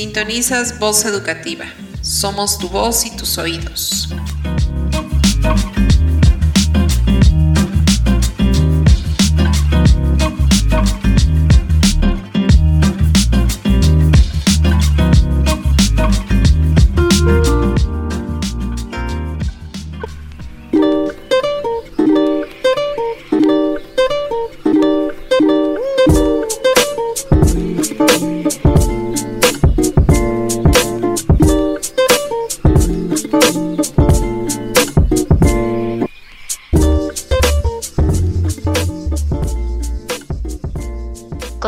Sintonizas Voz Educativa. Somos tu voz y tus oídos.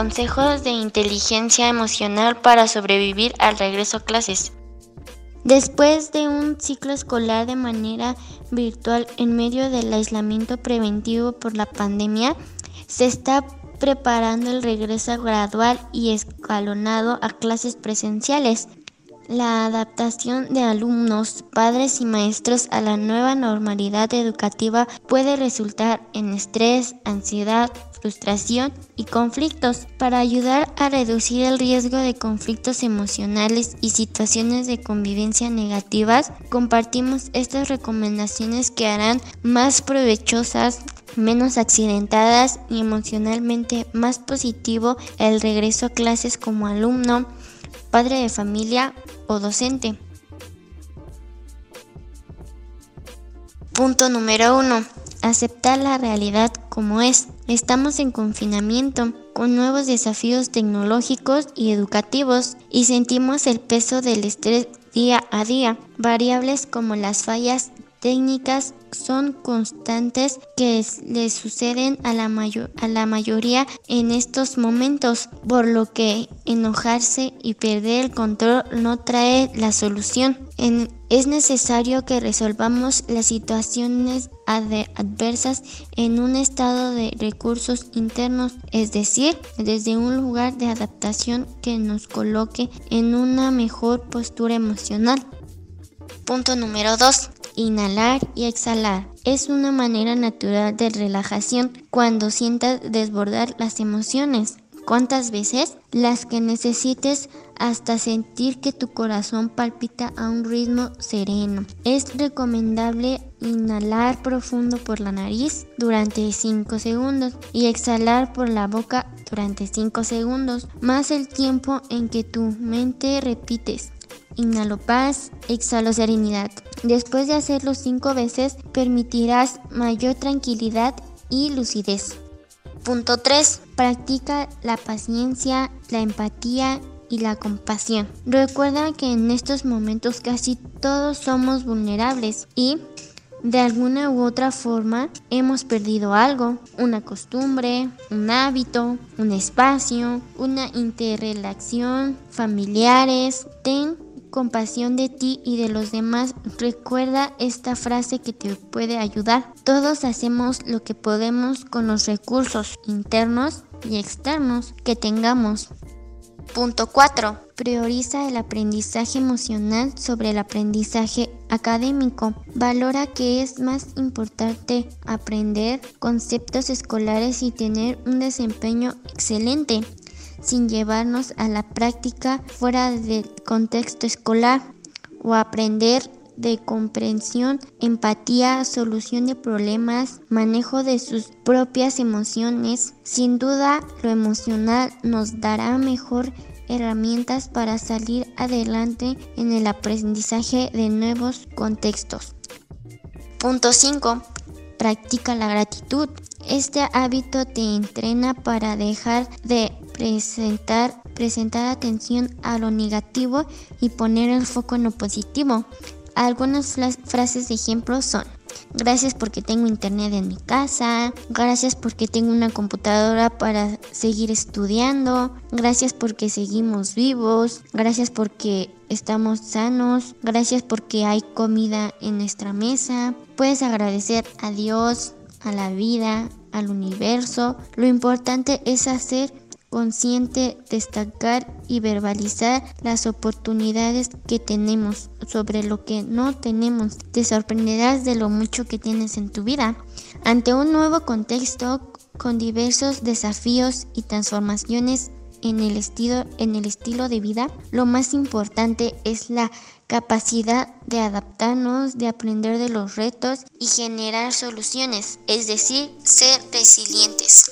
Consejos de inteligencia emocional para sobrevivir al regreso a clases. Después de un ciclo escolar de manera virtual en medio del aislamiento preventivo por la pandemia, se está preparando el regreso gradual y escalonado a clases presenciales. La adaptación de alumnos, padres y maestros a la nueva normalidad educativa puede resultar en estrés, ansiedad, frustración y conflictos. Para ayudar a reducir el riesgo de conflictos emocionales y situaciones de convivencia negativas, compartimos estas recomendaciones que harán más provechosas menos accidentadas y emocionalmente más positivo el regreso a clases como alumno, padre de familia o docente. Punto número 1. Aceptar la realidad como es. Estamos en confinamiento con nuevos desafíos tecnológicos y educativos y sentimos el peso del estrés día a día. Variables como las fallas técnicas son constantes que le suceden a la, a la mayoría en estos momentos, por lo que enojarse y perder el control no trae la solución. es necesario que resolvamos las situaciones adversas en un estado de recursos internos, es decir, desde un lugar de adaptación que nos coloque en una mejor postura emocional. Punto número 2. Inhalar y exhalar. Es una manera natural de relajación cuando sientas desbordar las emociones. ¿Cuántas veces? Las que necesites hasta sentir que tu corazón palpita a un ritmo sereno. Es recomendable inhalar profundo por la nariz durante 5 segundos y exhalar por la boca durante 5 segundos, más el tiempo en que tu mente repites Inhalo paz, exhalo serenidad. Después de hacerlo cinco veces, permitirás mayor tranquilidad y lucidez. Punto 3. Practica la paciencia, la empatía y la compasión. Recuerda que en estos momentos casi todos somos vulnerables y de alguna u otra forma hemos perdido algo, una costumbre, un hábito, un espacio, una interrelación, familiares. Ten compasión de ti y de los demás, recuerda esta frase que te puede ayudar. Todos hacemos lo que podemos con los recursos internos y externos que tengamos. Punto 4. Prioriza el aprendizaje emocional sobre el aprendizaje académico. Valora que es más importante aprender conceptos escolares y tener un desempeño excelente sin llevarnos a la práctica fuera del contexto escolar o aprender de comprensión, empatía, solución de problemas, manejo de sus propias emociones. Sin duda, lo emocional nos dará mejor herramientas para salir adelante en el aprendizaje de nuevos contextos. Punto 5. Practica la gratitud. Este hábito te entrena para dejar de presentar, presentar atención a lo negativo y poner el foco en lo positivo. Algunas frases de ejemplo son Gracias porque tengo internet en mi casa. Gracias porque tengo una computadora para seguir estudiando. Gracias porque seguimos vivos. Gracias porque estamos sanos. Gracias porque hay comida en nuestra mesa. Puedes agradecer a Dios, a la vida, al universo. Lo importante es hacer consciente, destacar y verbalizar las oportunidades que tenemos sobre lo que no tenemos. Te sorprenderás de lo mucho que tienes en tu vida. Ante un nuevo contexto con diversos desafíos y transformaciones en el estilo, en el estilo de vida, lo más importante es la capacidad de adaptarnos, de aprender de los retos y generar soluciones, es decir, ser resilientes.